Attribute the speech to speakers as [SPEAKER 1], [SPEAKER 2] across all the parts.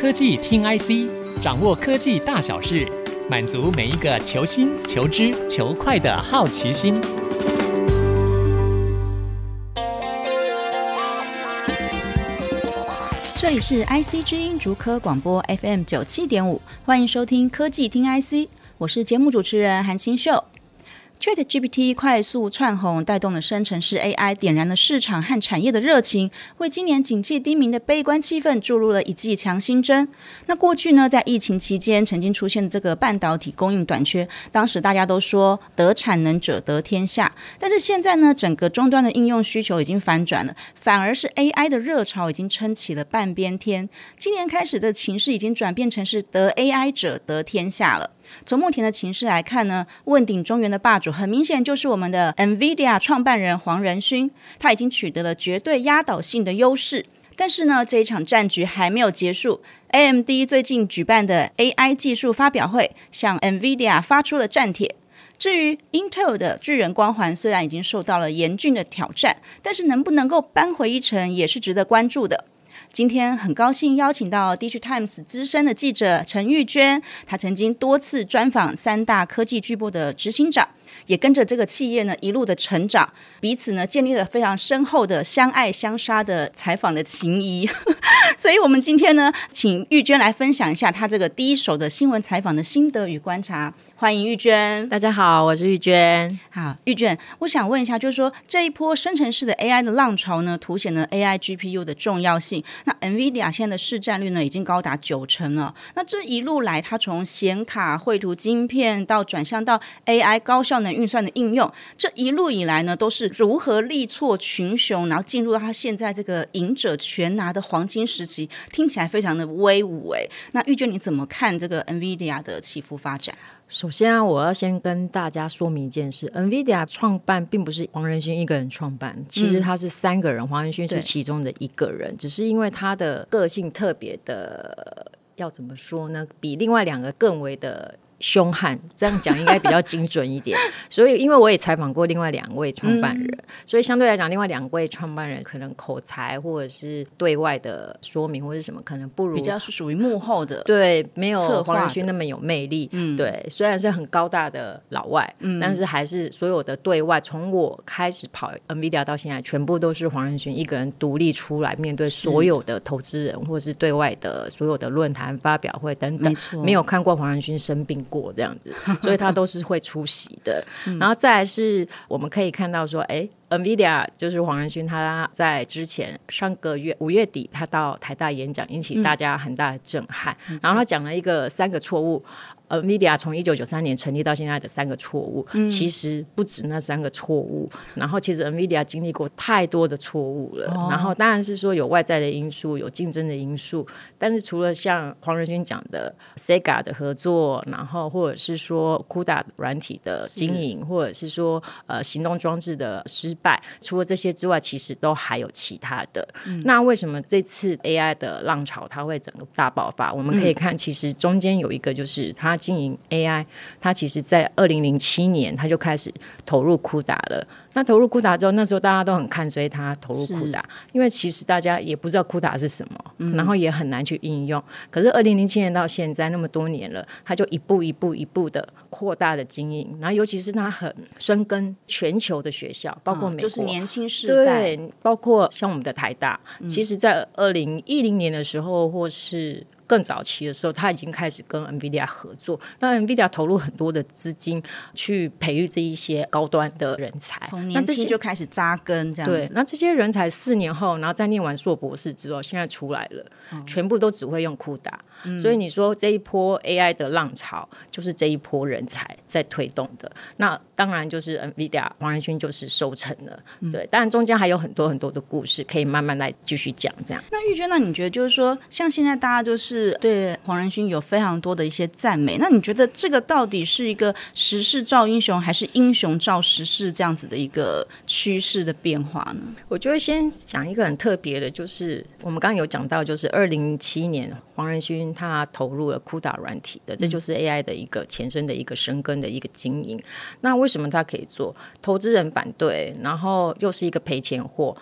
[SPEAKER 1] 科技听 IC，掌握科技大小事，满足每一个求新、求知、求快的好奇心。
[SPEAKER 2] 这里是 IC 之音竹科广播 FM 九七点五，欢迎收听科技听 IC，我是节目主持人韩清秀。ChatGPT 快速窜红，带动了生成式 AI，点燃了市场和产业的热情，为今年景气低迷的悲观气氛注入了一剂强心针。那过去呢，在疫情期间曾经出现这个半导体供应短缺，当时大家都说得产能者得天下。但是现在呢，整个终端的应用需求已经反转了，反而是 AI 的热潮已经撑起了半边天。今年开始的情势已经转变成是得 AI 者得天下了。从目前的情势来看呢，问鼎中原的霸主很明显就是我们的 NVIDIA 创办人黄仁勋，他已经取得了绝对压倒性的优势。但是呢，这一场战局还没有结束。AMD 最近举办的 AI 技术发表会，向 NVIDIA 发出了战帖。至于 Intel 的巨人光环，虽然已经受到了严峻的挑战，但是能不能够扳回一城，也是值得关注的。今天很高兴邀请到 DigiTimes 资深的记者陈玉娟，她曾经多次专访三大科技巨擘的执行长，也跟着这个企业呢一路的成长，彼此呢建立了非常深厚的相爱相杀的采访的情谊。所以，我们今天呢，请玉娟来分享一下她这个第一手的新闻采访的心得与观察。欢迎玉娟，
[SPEAKER 3] 大家好，我是玉娟。
[SPEAKER 2] 好，玉娟，我想问一下，就是说这一波生成式的 AI 的浪潮呢，凸显了 AI GPU 的重要性。那 NVIDIA 现在的市占率呢，已经高达九成了。那这一路来，它从显卡、绘图晶片到转向到 AI 高效能运算的应用，这一路以来呢，都是如何力挫群雄，然后进入到它现在这个赢者全拿的黄金时期，听起来非常的威武诶。那玉娟，你怎么看这个 NVIDIA 的起伏发展？
[SPEAKER 3] 首先啊，我要先跟大家说明一件事：NVIDIA 创办并不是黄仁勋一个人创办，其实他是三个人，黄仁勋是其中的一个人，只是因为他的个性特别的，要怎么说呢？比另外两个更为的。凶悍，这样讲应该比较精准一点。所以，因为我也采访过另外两位创办人，嗯，所以相对来讲，另外两位创办人可能口才或者是对外的说明或者什么，可能不如
[SPEAKER 2] 比较是属于幕后的，
[SPEAKER 3] 对，没有黄仁勋那么有魅力。嗯，对，虽然是很高大的老外，嗯，但是还是所有的对外，从我开始跑 NVIDIA 到现在，全部都是黄仁勋一个人独立出来面对所有的投资人，或者是对外的所有的论坛发表会等等，没，没有看过黄仁勋生病过这样子，所以他都是会出席的。然后再来是，我们可以看到说，哎，NVIDIA 就是黄仁勋，他在之前上个月五月底，他到台大演讲，引起大家很大的震撼。然后他讲了一个三个错误。NVIDIA 从一九九三年成立到现在的三个错误，嗯，其实不止那三个错误。然后其实 NVIDIA 经历过太多的错误了，哦。然后当然是说有外在的因素，有竞争的因素。但是除了像黄仁勋讲的 Sega 的合作，然后或者是说 CUDA 软体的经营，或者是说呃行动装置的失败，除了这些之外，其实都还有其他的。嗯，那为什么这次 AI 的浪潮它会整个大爆发？我们可以看，其实中间有一个就是它。经营 AI，他其实在二零零七年他就开始投入 CUDA 了。那投入 CUDA 之后，那时候大家都很看衰他投入 CUDA，因为其实大家也不知道 CUDA 是什么，嗯，然后也很难去应用。可是二零零七年到现在那么多年了，他就一步一步一步的扩大的经营。然后尤其是他很深耕全球的学校，包括美国，嗯，就是
[SPEAKER 2] 年轻世代，
[SPEAKER 3] 对，包括像我们的台大。嗯，其实，在二零一零年的时候，或是更早期的时候，他已经开始跟 NVIDIA 合作，那 NVIDIA 投入很多的资金去培育这一些高端的人才，
[SPEAKER 2] 从年轻就开始扎根这样子。
[SPEAKER 3] 对，那这些人才四年后，然后再念完硕博士之后，现在出来了，嗯、全部都只会用 CUDA。所以你说这一波 AI 的浪潮，就是这一波人才在推动的。那当然就是 NVIDIA 黄仁勋就是收成了，嗯、对。当然中间还有很多很多的故事可以慢慢来继续讲。这样。
[SPEAKER 2] 那玉娟，那你觉得就是说，像现在大家就是对黄仁勋有非常多的一些赞美，那你觉得这个到底是一个时势造英雄，还是英雄造时势这样子的一个趋势的变化呢？
[SPEAKER 3] 我就会先讲一个很特别的，就是我们刚刚有讲到，就是二零零七年黄仁勋。他投入了 CUDA 软体的，这就是 AI 的一个前身的一个生根的一个经营。那为为什么他可以做？投资人反对，然后又是一个赔钱货。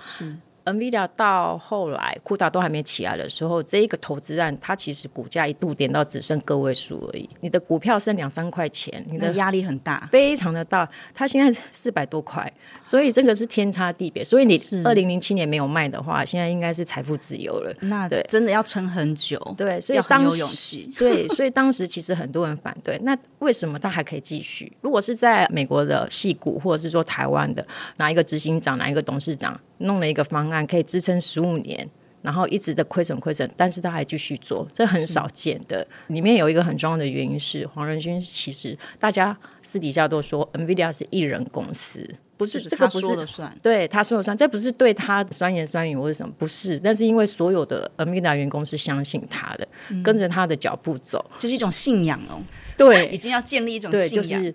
[SPEAKER 3] NVIDIA 到后来 CUDA 都还没起来的时候，这一个投资案，它其实股价一度跌到只剩个位数而已。你的股票剩两三块钱，你的
[SPEAKER 2] 压力很大，
[SPEAKER 3] 非常的大。它现在四百多块，所以这个是天差地别。所以你二零零七年没有卖的话，现在应该是财富自由了。
[SPEAKER 2] 那对，真的要撑很久。
[SPEAKER 3] 对，所以当时 对，所以当时其实很多人反对。那为什么它还可以继续？如果是在美国的戏股，或者是说台湾的哪一个执行长、哪一个董事长弄了一个方案，可以支撑十五年，然后一直的亏损亏损，但是他还继续做，这很少见的。里面有一个很重要的原因是黄仁勋，其实大家私底下都说，NVIDIA 是一人公司，不是，是这个不是
[SPEAKER 2] 说了算，
[SPEAKER 3] 对他说了算，这不是对他酸言酸语或者什么，不是，但是因为所有的 NVIDIA 员工是相信他的，嗯、跟着他的脚步走，
[SPEAKER 2] 就是一种信仰哦。
[SPEAKER 3] 对，
[SPEAKER 2] 已经要建立一种信仰。
[SPEAKER 3] 就是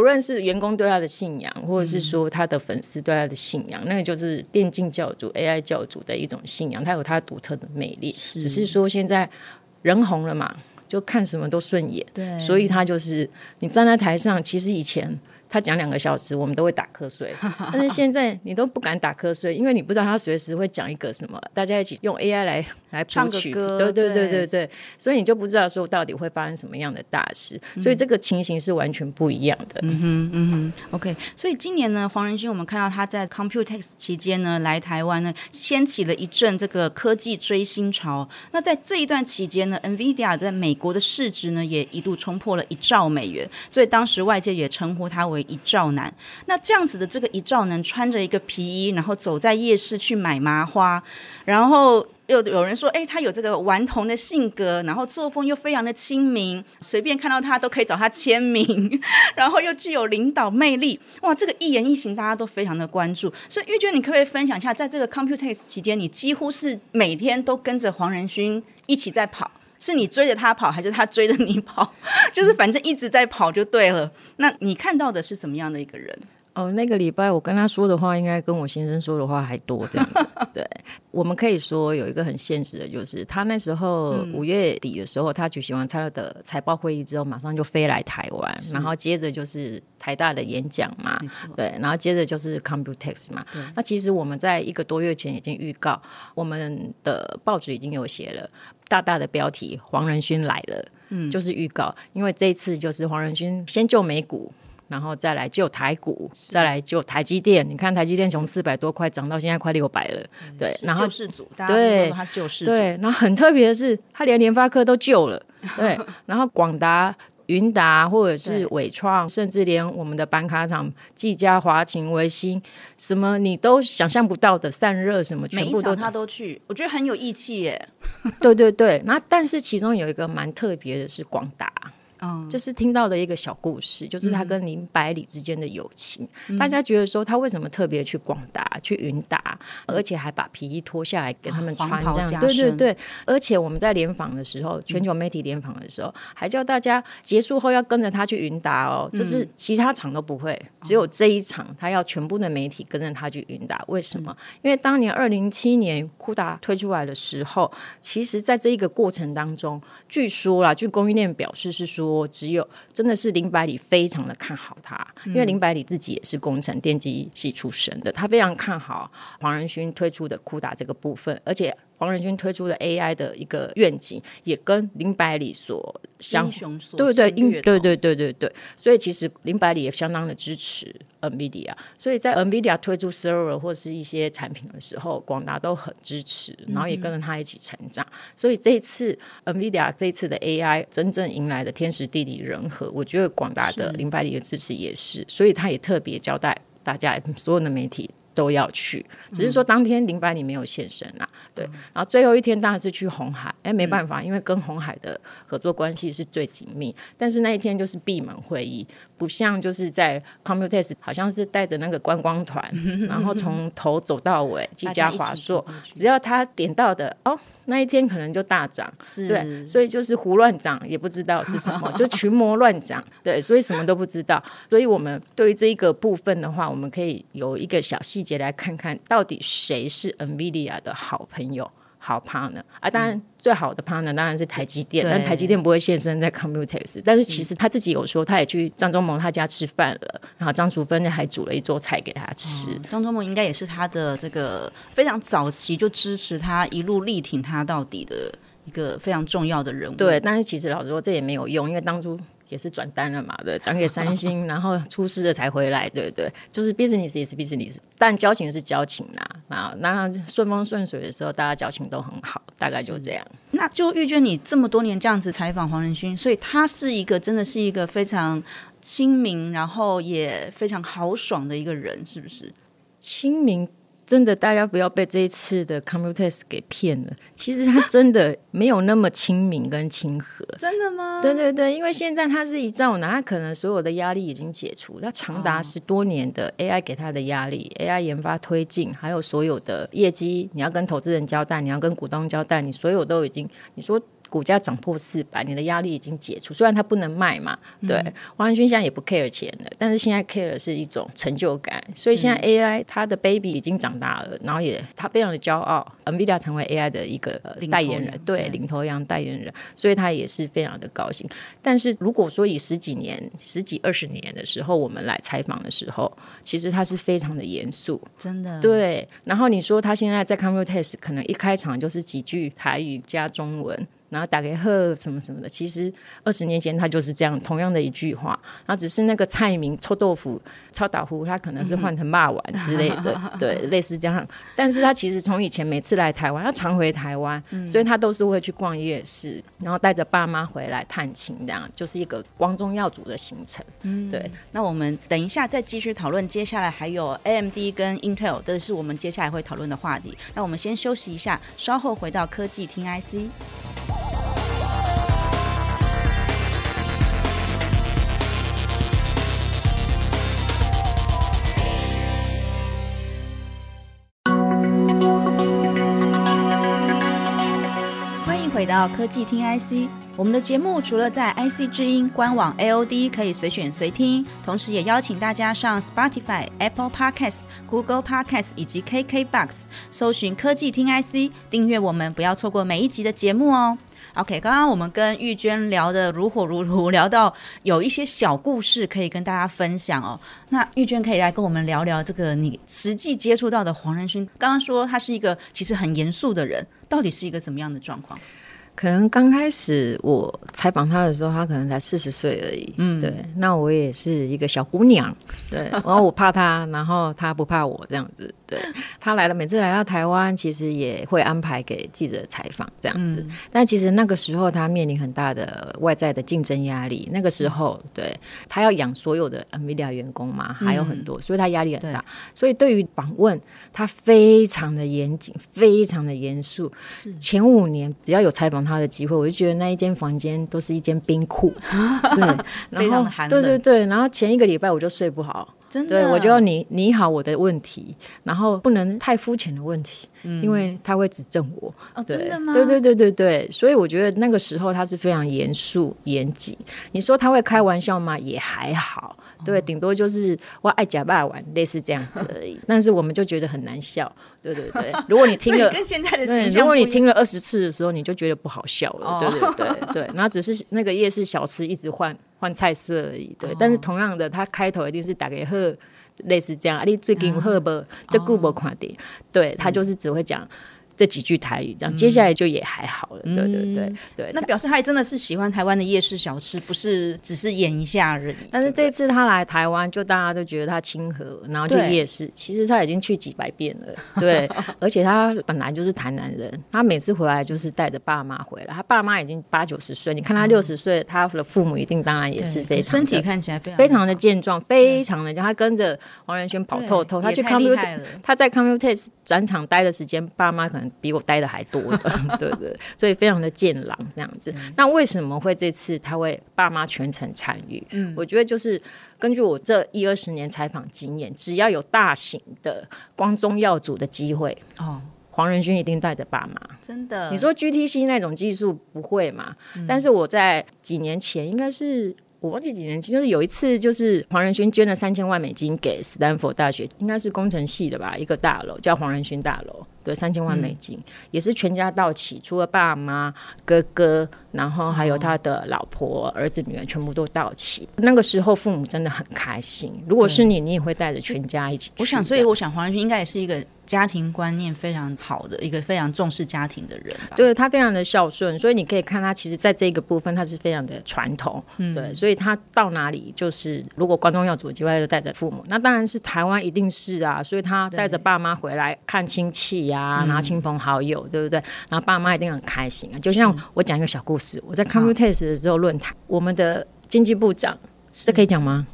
[SPEAKER 3] 不论是员工对他的信仰，或者是说他的粉丝对他的信仰，嗯、那个就是电竞教主、AI 教主的一种信仰。他有他独特的魅力，是只是说现在人红了嘛，就看什么都顺眼。对，所以他就是你站在台上，其实以前。他讲两个小时，我们都会打瞌睡。但是现在你都不敢打瞌睡，因为你不知道他随时会讲一个什么，大家一起用 AI 来来谱曲，
[SPEAKER 2] 唱个歌，
[SPEAKER 3] 对对对对对，所以你就不知道说到底会发生什么样的大事。嗯、所以这个情形是完全不一样的。
[SPEAKER 2] 嗯哼嗯哼，OK。所以今年呢，黄仁勋我们看到他在 Computex 期间呢来台湾呢，掀起了一阵这个科技追星潮。那在这一段期间呢，NVIDIA 在美国的市值呢也一度冲破了一兆美元，所以当时外界也称呼他为。一兆男，那这样子的这个一兆男穿着一个皮衣，然后走在夜市去买麻花，然后又有人说，哎，他有这个顽童的性格，然后作风又非常的亲民，随便看到他都可以找他签名，然后又具有领导魅力，哇，这个一言一行大家都非常的关注。所以玉娟，你可不可以分享一下，在这个 Computex 期间，你几乎是每天都跟着黄仁勋一起在跑？是你追着他跑，还是他追着你跑？就是反正一直在跑就对了。那你看到的是什么样的一个人？
[SPEAKER 3] 哦，那个礼拜我跟他说的话，应该跟我先生说的话还多。这样 对，我们可以说有一个很现实的，就是他那时候五月底的时候，嗯、他举行完他的财报会议之后，马上就飞来台湾，然后接着就是台大的演讲嘛，对，然后接着就是 Computex 嘛。对那其实我们在一个多月前已经预告，我们的报纸已经有写了大大的标题：黄仁勋来了，嗯，就是预告，因为这一次就是黄仁勋先救美股。然后再来救台股，再来救台积电。你看台积电从四百多块涨到现在快六百了，嗯、对。然后
[SPEAKER 2] 救世主，大家都说他救世主。
[SPEAKER 3] 对，然后很特别的是，他连联发科都救了，对。然后广达、云达或者是伟创，甚至连我们的板卡厂技嘉、华擎、微星，什么你都想象不到的散热，什么全部都
[SPEAKER 2] 他都去，我觉得很有义气耶。
[SPEAKER 3] 对对对，那但是其中有一个蛮特别的是广达。嗯，这是听到的一个小故事，就是他跟林百里之间的友情。嗯、大家觉得说他为什么特别去广达、去云达，而且还把皮衣脱下来给他们穿这样？对对对，而且我们在联访的时候，全球媒体联访的时候，嗯、还叫大家结束后要跟着他去云达哦。就是其他场都不会，嗯、只有这一场他要全部的媒体跟着他去云达。为什么？嗯、因为当年二零一七年 CUDA 推出来的时候，其实在这一个过程当中，据说啦，据供应链表示是说。只有真的是林百里非常的看好他，因为林百里自己也是工程电机系出身的，他非常看好黄仁勋推出的 CUDA 这个部分，而且。黄仁勋推出的 AI 的一个愿景，也跟林百里所相
[SPEAKER 2] 所
[SPEAKER 3] 对对对对对对对对，所以其实林百里也相当的支持 NVIDIA，所以在 NVIDIA 推出 server 或是一些产品的时候，广达都很支持，然后也跟着他一起成长。嗯、所以这一次 NVIDIA 这一次的 AI 真正迎来的天时地利人和，我觉得广达的林百里的支持也是，是所以他也特别交代大家所有的媒体。都要去，只是说当天林百里没有现身啊。嗯、对，然后最后一天当然是去红海，哎，没办法，嗯、因为跟红海的合作关系是最紧密。但是那一天就是闭门会议，不像就是在 Computex 好像是带着那个观光团，然后从头走到尾，技嘉华硕，只要他点到的哦。那一天可能就大涨，是对，所以就是胡乱涨，也不知道是什么，就群魔乱涨，对，所以什么都不知道。所以我们对于这一个部分的话，我们可以有一个小细节来看看到底谁是 NVIDIA 的好朋友。好 partner 啊，当然最好的 partner 当然是台积电，但台积电不会现身在 Computex，但是其实他自己有说，他也去张忠谋他家吃饭了，然后张淑芬还煮了一桌菜给他吃。
[SPEAKER 2] 哦、张忠谋应该也是他的这个非常早期就支持他一路力挺他到底的一个非常重要的人物。
[SPEAKER 3] 对，但是其实老实说这也没有用，因为当初。也是转单了嘛，对，转给三星，然后出事了才回来，对不对？就是 business 也是 business，但交情是交情啦。啊那顺风顺水的时候，大家交情都很好，大概就这样。
[SPEAKER 2] 那就遇见，你这么多年这样子采访黄仁勋，所以他是一个真的是一个非常亲民，然后也非常豪爽的一个人，是不是？
[SPEAKER 3] 亲民。真的，大家不要被这一次的 Computex 给骗了。其实他真的没有那么亲民跟亲和。
[SPEAKER 2] 真的吗？
[SPEAKER 3] 对对对，因为现在他是一兆男，他可能所有的压力已经解除，他长达十多年的 AI 给他的压力、哦、，AI 研发推进，还有所有的业绩，你要跟投资人交代，你要跟股东交代，你所有都已经，你说。股价涨破四百，你的压力已经解除。虽然它不能卖嘛，对，嗯、黄仁勋现在也不 care 钱了，但是现在 care 是一种成就感。所以现在 AI 它的 baby 已经长大了，然后也他非常的骄傲，NVIDIA 成为 AI 的一个代言人，对，领头羊代言人，所以他也是非常的高兴。但是如果说以十几年、十几二十年的时候，我们来采访的时候，其实他是非常的严肃，
[SPEAKER 2] 真的。
[SPEAKER 3] 对，然后你说他现在在 Computex 可能一开场就是几句台语加中文。然后打给贺什么什么的，其实二十年前他就是这样同样的一句话，然后只是那个菜名臭豆腐、臭豆腐，他可能是换成骂丸之类的，嗯、对，类似这样。但是他其实从以前每次来台湾，他常回台湾，嗯、所以他都是会去逛夜市，然后带着爸妈回来探亲，这样就是一个光宗耀祖的行程。嗯，对。
[SPEAKER 2] 那我们等一下再继续讨论，接下来还有 AMD 跟 Intel，这是我们接下来会讨论的话题。那我们先休息一下，稍后回到科技听 IC。欢迎回到科技听 IC，我们的节目除了在 IC 之音官网 AOD 可以随选随听，同时也邀请大家上 Spotify、Apple Podcast、Google Podcast 以及 KKBox 搜寻科技听 IC，订阅我们，不要错过每一集的节目哦。OK，刚刚我们跟玉娟聊得如火如荼，聊到有一些小故事可以跟大家分享哦。那玉娟可以来跟我们聊聊这个你实际接触到的黄仁勋。刚刚说他是一个其实很严肃的人，到底是一个怎么样的状况？
[SPEAKER 3] 可能刚开始我采访他的时候，他可能才四十岁而已。嗯，对，那我也是一个小姑娘，对，然后我怕他，然后他不怕我这样子。对，他来了，每次来到台湾，其实也会安排给记者采访这样子。嗯、但其实那个时候他面临很大的外在的竞争压力。那个时候，对，他要养所有的 NVIDIA 员工嘛，还有很多，嗯、所以他压力很大。所以对于访问，他非常的严谨，非常的严肃。前五年只要有采访他。的机会，我就觉得那一间房间都是一间冰库，对，
[SPEAKER 2] 非常寒冷。
[SPEAKER 3] 对对对，然后前一个礼拜我就睡不好，
[SPEAKER 2] 真的，
[SPEAKER 3] 对我就要你你好我的问题，然后不能太肤浅的问题，嗯、因为他会指正我。
[SPEAKER 2] 哦，真的吗？
[SPEAKER 3] 对对对对对，所以我觉得那个时候他是非常严肃严谨。你说他会开玩笑吗？也还好，对，顶多就是我爱假扮玩，类似这样子而已。但是我们就觉得很难笑。对对对，如果你听了，
[SPEAKER 2] 跟现在的
[SPEAKER 3] 对，如果你听了二十次的时候，你就觉得不好笑了。对对对对，然后只是那个夜市小吃一直换换菜色而已。对，但是同样的，他开头一定是打给贺，类似这样。啊，你最近贺不？这顾不看的？对，他就是只会讲。这几句台语，这样接下来就也还好了。对对对对，
[SPEAKER 2] 那表示他也真的是喜欢台湾的夜市小吃，不是只是演一下而已。
[SPEAKER 3] 但是这次他来台湾，就大家都觉得他亲和，然后就夜市。其实他已经去几百遍了，对。而且他本来就是台南人，他每次回来就是带着爸妈回来。他爸妈已经八九十岁，你看他六十岁，他的父母一定当然也是非常
[SPEAKER 2] 身体看起来非常
[SPEAKER 3] 非常的健壮，非常的。他跟着黄仁勋跑透透，他去 Computex，他在 Computex 展场待的时间，爸妈可能比我待的还多的，对对，所以非常的健朗这样子。嗯、那为什么会这次他会爸妈全程参与？嗯，我觉得就是根据我这一二十年采访经验，只要有大型的光宗耀祖的机会，哦，黄仁勋一定带着爸妈。
[SPEAKER 2] 真的，
[SPEAKER 3] 你说 GTC 那种技术不会嘛？嗯、但是我在几年前应该是。我忘记几年前，就是有一次，就是黄仁勋捐了三千万美金给斯坦福大学，应该是工程系的吧，一个大楼叫黄仁勋大楼。对，三千万美金、嗯、也是全家到齐，除了爸妈、哥哥，然后还有他的老婆、哦、儿子、女儿，全部都到齐。那个时候父母真的很开心。如果是你，你也会带着全家一起去。
[SPEAKER 2] 我想，所以我想黄仁勋应该也是一个家庭观念非常好的一个非常重视家庭的人。
[SPEAKER 3] 对，他非常的孝顺，所以你可以看他其实在这个部分他是非常的传统。嗯，对，所以他到哪里就是如果观众要组机会就带着父母，那当然是台湾一定是啊，所以他带着爸妈回来看亲戚呀、啊，然后亲朋好友，对不对？然后爸妈一定很开心啊。就像我讲一个小故事，我在 Computex 的时候论坛，我们的经济部长，这可以讲吗？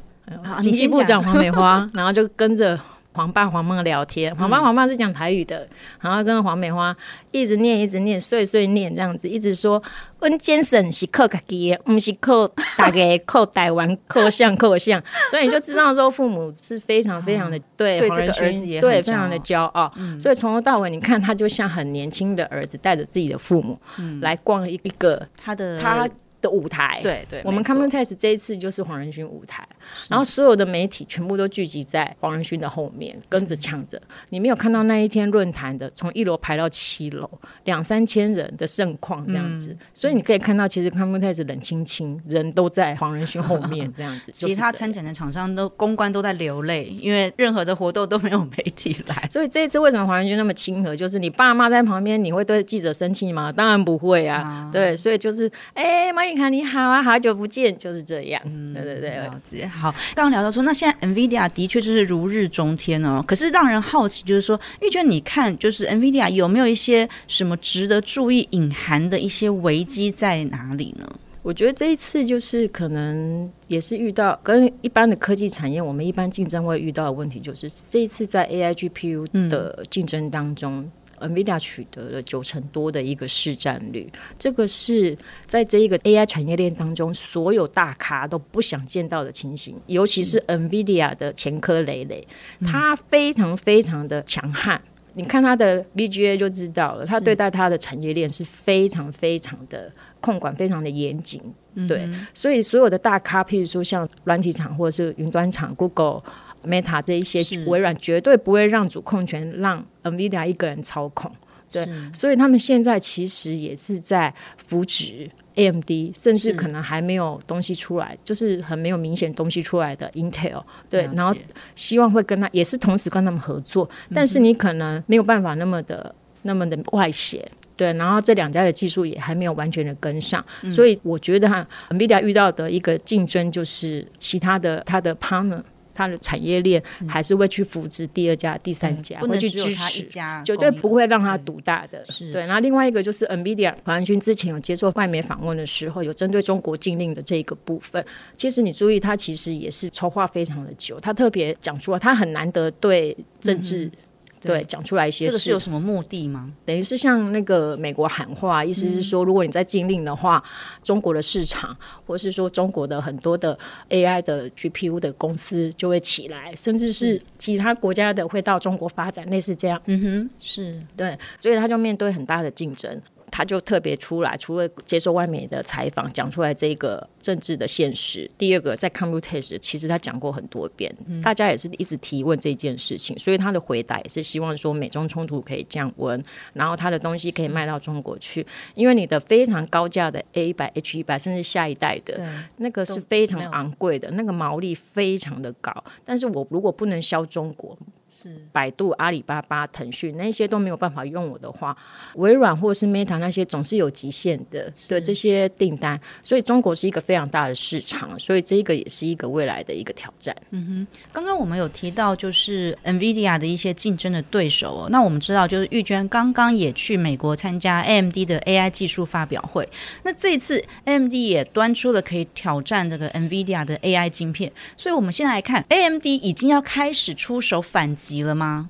[SPEAKER 3] 经济部长黄美花，然后就跟着。黄爸黄妈聊天，黄爸黄妈是讲台语的，嗯、然后跟黄美花一直念一直念碎碎念这样子，一直说温先生是靠自己的，不是靠大家 靠台湾靠像靠像，所以你就知道说父母是非常非常的对黄仁勋对非常的骄傲，嗯、所以从头到尾你看他就像很年轻的儿子带着自己的父母来逛一个他的他。的舞台，
[SPEAKER 2] 对对，
[SPEAKER 3] 我们 Common Test 这一次就是黄仁勋舞台，然后所有的媒体全部都聚集在黄仁勋的后面，跟着抢着。你没有看到那一天论坛的从一楼排到七楼，两三千人的盛况这样子，所以你可以看到，其实 Commutex 冷清清，人都在黄仁勋后面这样子。
[SPEAKER 2] 其他参展的厂商都公关都在流泪，因为任何的活动都没有媒体来。
[SPEAKER 3] 所以这一次为什么黄仁勋那么亲和？就是你爸妈在旁边，你会对记者生气吗？当然不会啊。对，所以就是哎，妈。你好，你好啊，好久不见，就是这样。嗯，对
[SPEAKER 2] 对对，好。刚刚聊到说，那现在 NVIDIA 的确就是如日中天哦。可是让人好奇，就是说，玉娟，你看，就是 NVIDIA 有没有一些什么值得注意、隐含的一些危机在哪里呢？
[SPEAKER 3] 我觉得这一次就是可能也是遇到跟一般的科技产业，我们一般竞争会遇到的问题，就是这一次在 AI GPU 的竞争当中。嗯 NVIDIA 取得了九成多的一个市占率，这个是在这一个 AI 产业链当中，所有大咖都不想见到的情形。尤其是 NVIDIA 的前科累累，它非常非常的强悍。你看它的 VGA 就知道了，它对待它的产业链是非常非常的控管，非常的严谨。对，所以所有的大咖，譬如说像软体厂或者是云端厂，Google。Meta 这一些微软绝对不会让主控权让 NVIDIA 一个人操控，对，所以他们现在其实也是在扶植 AMD，甚至可能还没有东西出来，就是很没有明显东西出来的 Intel，对，然后希望会跟他也是同时跟他们合作，但是你可能没有办法那么的那么的外显，对，然后这两家的技术也还没有完全的跟上，所以我觉得哈 NVIDIA 遇到的一个竞争就是其他的他的 partner。它的产业链还是会去扶持第二家、第三家，会去支持，绝对不会让它独大的。对，然后另外一个就是 NVIDIA，黄仁勋之前有接受外媒访问的时候，有针对中国禁令的这个部分，其实你注意，他其实也是筹划非常的久，他特别讲出来，他很难得对政治、嗯。对，讲出来一些事，
[SPEAKER 2] 这个是有什么目的吗？
[SPEAKER 3] 等于是像那个美国喊话，意思是说，如果你在禁令的话，嗯、中国的市场，或是说中国的很多的 AI 的 GPU 的公司就会起来，甚至是其他国家的会到中国发展，类似这样。
[SPEAKER 2] 嗯哼，是
[SPEAKER 3] 对，所以他就面对很大的竞争。他就特别出来，除了接受外面的采访，讲出来这个政治的现实。第二个，在 Computex 其实他讲过很多遍，嗯、大家也是一直提问这件事情，所以他的回答也是希望说美中冲突可以降温，然后他的东西可以卖到中国去。因为你的非常高价的 A 一百、H 一百，甚至下一代的那个是非常昂贵的，那个毛利非常的高。但是我如果不能销中国。是百度、阿里巴巴、腾讯那些都没有办法用我的话，微软或是 Meta 那些总是有极限的，对这些订单，所以中国是一个非常大的市场，所以这个也是一个未来的一个挑战。
[SPEAKER 2] 嗯哼，刚刚我们有提到就是 NVIDIA 的一些竞争的对手哦，那我们知道就是玉娟刚刚也去美国参加 AMD 的 AI 技术发表会，那这一次 AMD 也端出了可以挑战这个 NVIDIA 的 AI 晶片，所以我们现在来看 AMD 已经要开始出手反击。急了吗？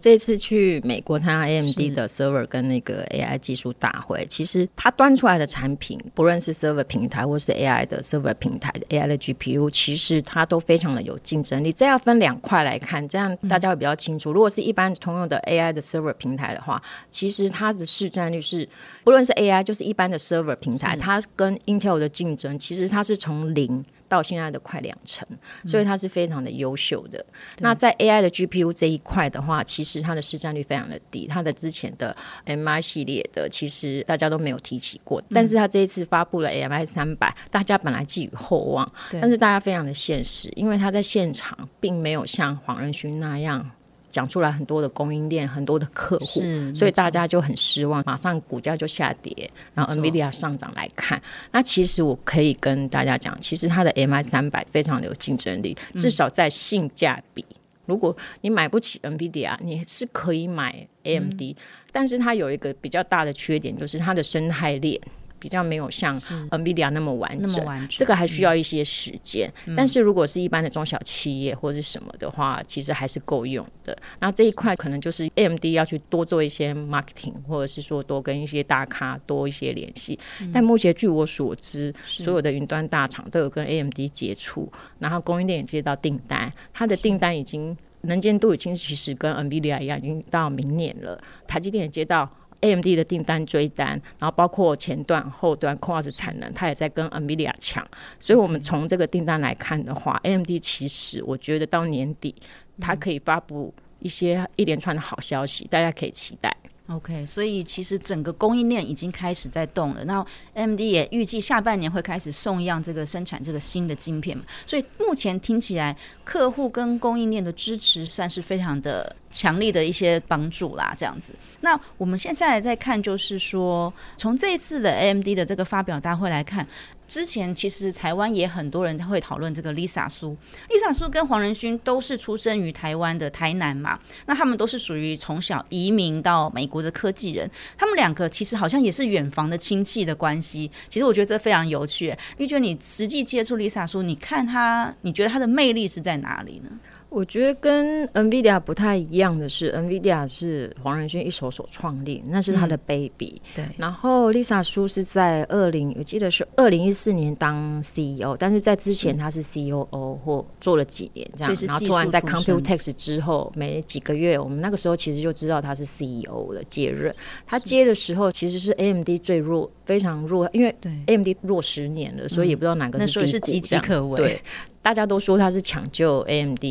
[SPEAKER 3] 这次去美国参加 AMD 的 server 跟那个 AI 技术大会，其实它端出来的产品，不论是 server 平台或是 AI 的 server 平台的 AI 的 GPU，其实它都非常的有竞争力。这要分两块来看，这样大家会比较清楚。如果是一般通用的 AI 的 server 平台的话，其实它的市占率是，不论是 AI 就是一般的 server 平台，它跟 Intel 的竞争，其实它是从零。到现在的快两成，所以它是非常的优秀的。嗯、那在 AI 的 GPU 这一块的话，其实它的市占率非常的低，它的之前的 MI 系列的其实大家都没有提起过，嗯、但是它这一次发布了 MI 三百，大家本来寄予厚望，但是大家非常的现实，因为它在现场并没有像黄仁勋那样。讲出来很多的供应链，很多的客户，所以大家就很失望，马上股价就下跌。然后 NVIDIA 上涨来看，那其实我可以跟大家讲，其实它的 MI 三百非常的有竞争力，至少在性价比。嗯、如果你买不起 NVIDIA，你是可以买 AMD，嗯、但是它有一个比较大的缺点，就是它的生态链。比较没有像 NVIDIA 那么完整，那么完整，这个还需要一些时间。嗯、但是如果是一般的中小企业或者是什么的话，其实还是够用的。那这一块可能就是 AMD 要去多做一些 marketing，或者是说多跟一些大咖多一些联系。嗯、但目前据我所知，所有的云端大厂都有跟 AMD 接触，然后供应链也接到订单，它的订单已经能见度已经其实跟 NVIDIA 一样，已经到明年了。台积电也接到。AMD 的订单追单，然后包括前段、后端 CoWoS 产能，它也在跟 NVIDIA 抢。所以，我们从这个订单来看的话，AMD 其实我觉得到年底，它可以发布一些一连串的好消息，大家可以期待。
[SPEAKER 2] OK，所以其实整个供应链已经开始在动了。那 AMD 也预计下半年会开始送样这个生产这个新的晶片嘛。所以目前听起来，客户跟供应链的支持算是非常的强力的一些帮助啦。这样子，那我们现在在看，就是说从这一次的 AMD 的这个发表大会来看。之前其实台湾也很多人会讨论这个 Lisa 苏，Lisa 苏跟黄仁勋都是出生于台湾的台南嘛，那他们都是属于从小移民到美国的科技人，他们两个其实好像也是远房的亲戚的关系。其实我觉得这非常有趣，玉娟，你实际接触 Lisa 苏，你看他，你觉得他的魅力是在哪里呢？
[SPEAKER 3] 我觉得跟 NVIDIA 不太一样的是，NVIDIA 是黄仁勋一手所创立，那是他的 baby。
[SPEAKER 2] 嗯、对。
[SPEAKER 3] 然后 Lisa 叔是在二零，我记得是二零一四年当 CEO，但是在之前他是 COO 或做了几年这样，然后突然在 Computex 之后没几个月，我们那个时候其实就知道他是 CEO 的接任。他接的时候其实是 AMD 最弱，非常弱，因为 AMD 弱十年了，所以也不知道哪个是低谷。那时候是岌岌可危。对，大家都说他是抢救 AMD。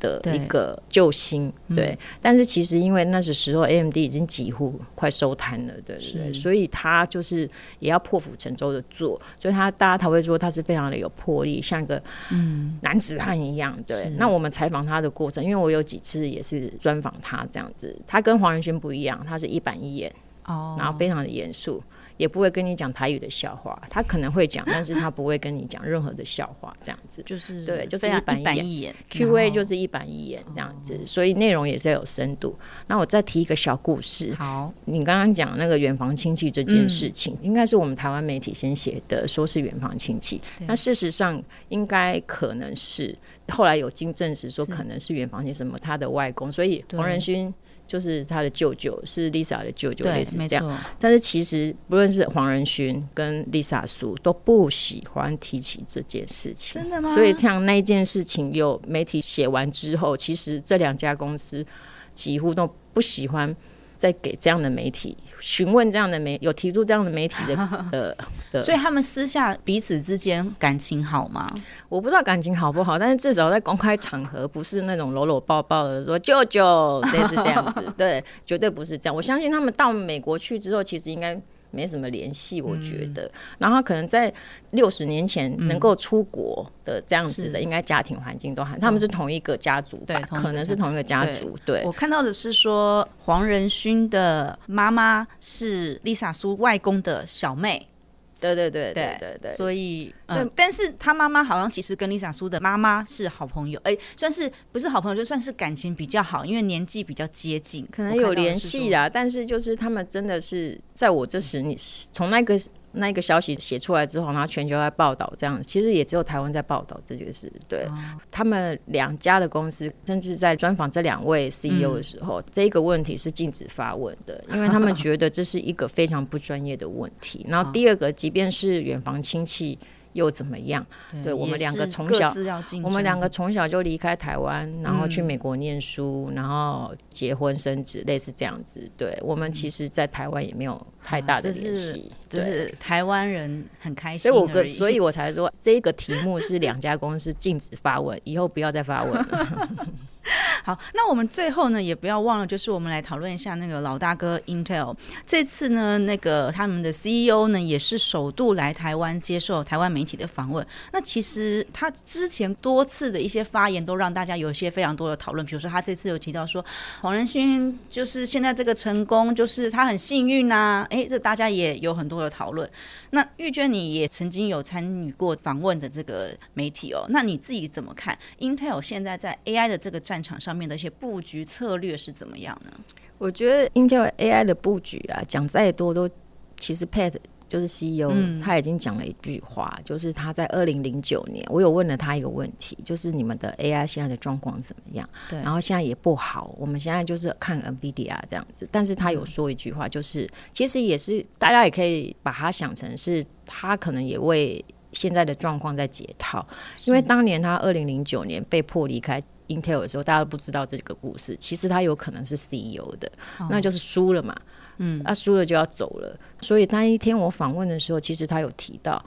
[SPEAKER 3] 的一个救星，对，对，但是其实因为那时候 AMD 已经几乎快收摊了，对对，对，所以他就是也要破釜沉舟的做，所以他大家才会说他是非常的有魄力，像个嗯。男子汉一样，对。那我们采访他的过程，因为我有几次也是专访他这样子，他跟黄仁勋不一样，他是一板一眼，哦，然后非常的严肃。也不会跟你讲台语的笑话，他可能会讲，但是他不会跟你讲任何的笑话，这样子
[SPEAKER 2] 就是
[SPEAKER 3] 对，就是一板一眼，QA 就是一板一眼这样子，所以内容也是要有深度。那我再提一个小故事，
[SPEAKER 2] 好，
[SPEAKER 3] 你刚刚讲那个远房亲戚这件事情，应该是我们台湾媒体先写的，说是远房亲戚，那事实上应该可能是后来有经证实说可能是远房亲，什么他的外公，所以黄仁勋。就是他的舅舅是 Lisa 的舅舅，类似这样。但是其实不论是黄仁勋跟 Lisa 苏都不喜欢提起这件事情，
[SPEAKER 2] 真的吗？
[SPEAKER 3] 所以像那件事情有媒体写完之后，其实这两家公司几乎都不喜欢再给这样的媒体。询问这样的媒有提出这样的媒体的 的，的
[SPEAKER 2] 所以他们私下彼此之间感情好吗？
[SPEAKER 3] 我不知道感情好不好，但是至少在公开场合不是那种搂搂抱抱的说舅舅类似这样子，对，绝对不是这样。我相信他们到美国去之后，其实应该。没什么联系，我觉得。嗯、然后可能在六十年前能够出国的这样子的，应该家庭环境都还，他们是同一个家族吧？对，可能是同一个家族。对，对
[SPEAKER 2] 我看到的是说，黄仁勋的妈妈是 Lisa 苏外公的小妹。
[SPEAKER 3] 对对对对对对，
[SPEAKER 2] 所以嗯，但是他妈妈好像其实跟 Lisa 苏的妈妈是好朋友，哎，算是不是好朋友，就算是感情比较好，因为年纪比较接近，
[SPEAKER 3] 可能有联系啦。但是就是他们真的是在我这时，你从那个。那一个消息写出来之后，然后全球在报道这样，其实也只有台湾在报道这件事。对、哦、他们两家的公司，甚至在专访这两位 CEO 的时候，嗯、这个问题是禁止发问的，因为他们觉得这是一个非常不专业的问题。然后第二个，即便是远房亲戚。又怎么样？对，对我们两个从小，我们两个从小就离开台湾，然后去美国念书，嗯、然后结婚生子，类似这样子。对我们其实，在台湾也没有太大的联系，
[SPEAKER 2] 啊、就是台湾人很开心。
[SPEAKER 3] 所以我个，所以我才说这个题目是两家公司禁止发问，以后不要再发问了。
[SPEAKER 2] 好，那我们最后呢，也不要忘了，就是我们来讨论一下那个老大哥 Intel。这次呢，那个他们的 CEO 呢，也是首度来台湾接受台湾媒体的访问。那其实他之前多次的一些发言，都让大家有一些非常多的讨论。比如说，他这次有提到说，黄仁勋就是现在这个成功，就是他很幸运呐、啊。哎，这大家也有很多的讨论。那玉娟，你也曾经有参与过访问的这个媒体哦，那你自己怎么看 Intel 现在在 AI 的这个战场上面的一些布局策略是怎么样呢？
[SPEAKER 3] 我觉得 Intel AI 的布局啊，讲再多都其实 Pat。就是 CEO，他已经讲了一句话，嗯、就是他在二零零九年，我有问了他一个问题，就是你们的 AI 现在的状况怎么样？对，然后现在也不好，我们现在就是看 NVIDIA 这样子，但是他有说一句话，就是、嗯、其实也是大家也可以把它想成是他可能也为现在的状况在解套，因为当年他二零零九年被迫离开 Intel 的时候，大家都不知道这个故事，其实他有可能是 CEO 的，哦、那就是输了嘛。嗯，他输了就要走了，所以那一天我访问的时候，其实他有提到。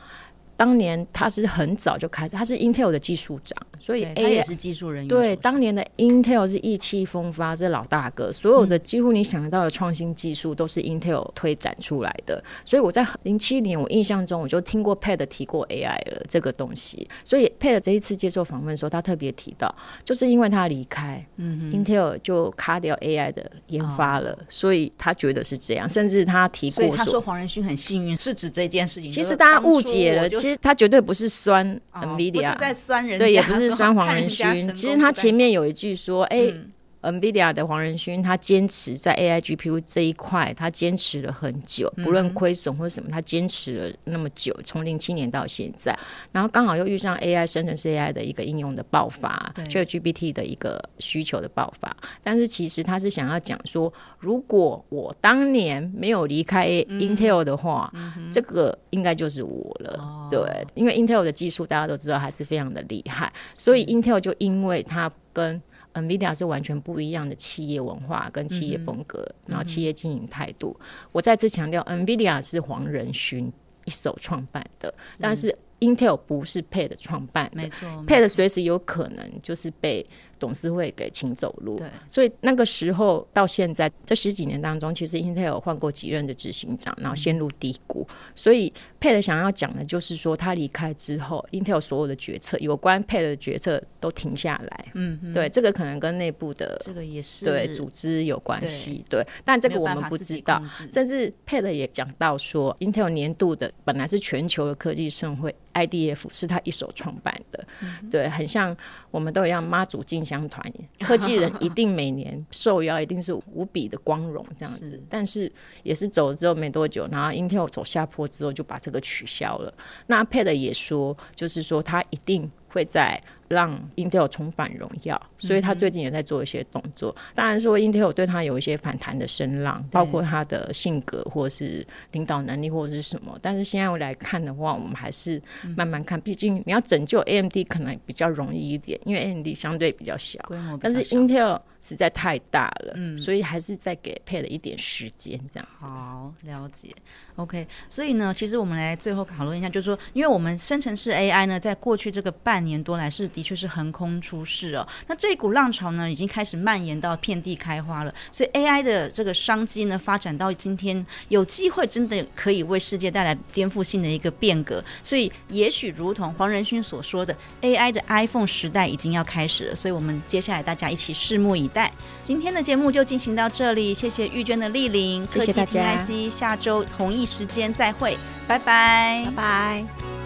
[SPEAKER 3] 当年他是很早就开始，他是 Intel 的技术长，所以 AI,
[SPEAKER 2] 他也是技术人员。
[SPEAKER 3] 对，当年的 Intel 是意气风发，是老大哥，所有的几乎你想得到的创新技术都是 Intel 推展出来的。所以我在零七年，我印象中我就听过 Pad 提过 AI 了这个东西。所以 Pad 这一次接受访问的时候，他特别提到，就是因为他离开，嗯，Intel 就卡掉 AI 的研发了，哦、所以他觉得是这样。甚至他提过说，
[SPEAKER 2] 他说黄仁勋很幸运，是指这件事情。
[SPEAKER 3] 其实大家误解了。其实他绝对不是酸 NVIDIA，、
[SPEAKER 2] 哦、不是在酸人，
[SPEAKER 3] 对，也不是 酸黄仁勋。其实他前面有一句说，哎、嗯。NVIDIA 的黄仁勋，他坚持在 AI GPU 这一块，他坚持了很久，不论亏损或者什么，他坚持了那么久，从零七年到现在，然后刚好又遇上 AI 生成式 AI 的一个应用的爆发，ChatGPT 的一个需求的爆发。但是其实他是想要讲说，如果我当年没有离开 Intel 的话，嗯、这个应该就是我了。哦、对，因为 Intel 的技术大家都知道还是非常的厉害，所以 Intel 就因为它跟 NVIDIA 是完全不一样的企业文化跟企业风格，嗯、然后企业经营态度。嗯、我再次强调，NVIDIA 是黄仁勋一手创办的，是但是 Intel 不是 Pad 创办的，没错，Pad 随时有可能就是被。董事会给请走路，对，所以那个时候到现在这十几年当中，其实 Intel 换过几任的执行长，然后陷入低谷。嗯、所以 Pat 想要讲的就是说，他离开之后，Intel 所有的决策，有关 Pat 的决策都停下来。嗯哼，对，这个可能跟内部的这个也是对组织有关系。对，对，但这个我们不知道。甚至 Pat 也讲到说，Intel 年度的本来是全球的科技盛会。IDF 是他一手创办的，嗯、对，很像我们都一样，妈祖进香团，科技人一定每年受邀，一定是无比的光荣这样子。是但是也是走了之后没多久，然后 Intel 走下坡之后就把这个取消了。那 Pad 也说，就是说他一定会在。让 Intel 重返荣耀，所以他最近也在做一些动作。嗯、当然说 Intel 对他有一些反弹的声浪，包括他的性格或是领导能力或者是什么。但是现在我来看的话，我们还是慢慢看。毕、嗯、竟你要拯救 AMD 可能比较容易一点，因为 AMD 相对比较小，规模但是 Intel 实在太大了，嗯、所以还是再给 Pat 一点时间这样子。
[SPEAKER 2] 好，了解。OK，所以呢，其实我们来最后讨论一下，就是说，因为我们生成式 AI 呢，在过去这个半年多来是的确是横空出世哦。那这一股浪潮呢，已经开始蔓延到遍地开花了。所以 AI 的这个商机呢，发展到今天，有机会真的可以为世界带来颠覆性的一个变革。所以，也许如同黄仁勋所说的，AI 的 iPhone 时代已经要开始了。所以我们接下来大家一起拭目以待。今天的节目就进行到这里，谢谢玉娟的莅临，
[SPEAKER 3] 谢谢大家。
[SPEAKER 2] 下周同一时间再会，拜拜，
[SPEAKER 3] 拜拜。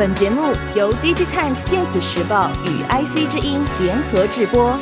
[SPEAKER 4] 本节目由 DigiTimes 电子时报与 IC 之音联合制播。